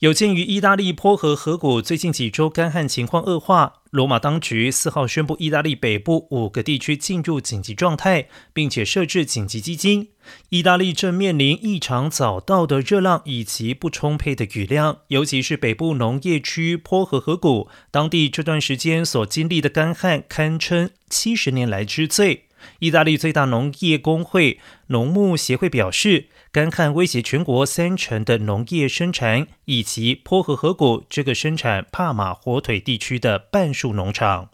有鉴于意大利坡河河谷最近几周干旱情况恶化，罗马当局四号宣布意大利北部五个地区进入紧急状态，并且设置紧急基金。意大利正面临异常早到的热浪以及不充沛的雨量，尤其是北部农业区坡河河谷，当地这段时间所经历的干旱堪称七十年来之最。意大利最大农业工会农牧协会表示，干旱威胁全国三成的农业生产，以及坡河河谷这个生产帕马火腿地区的半数农场。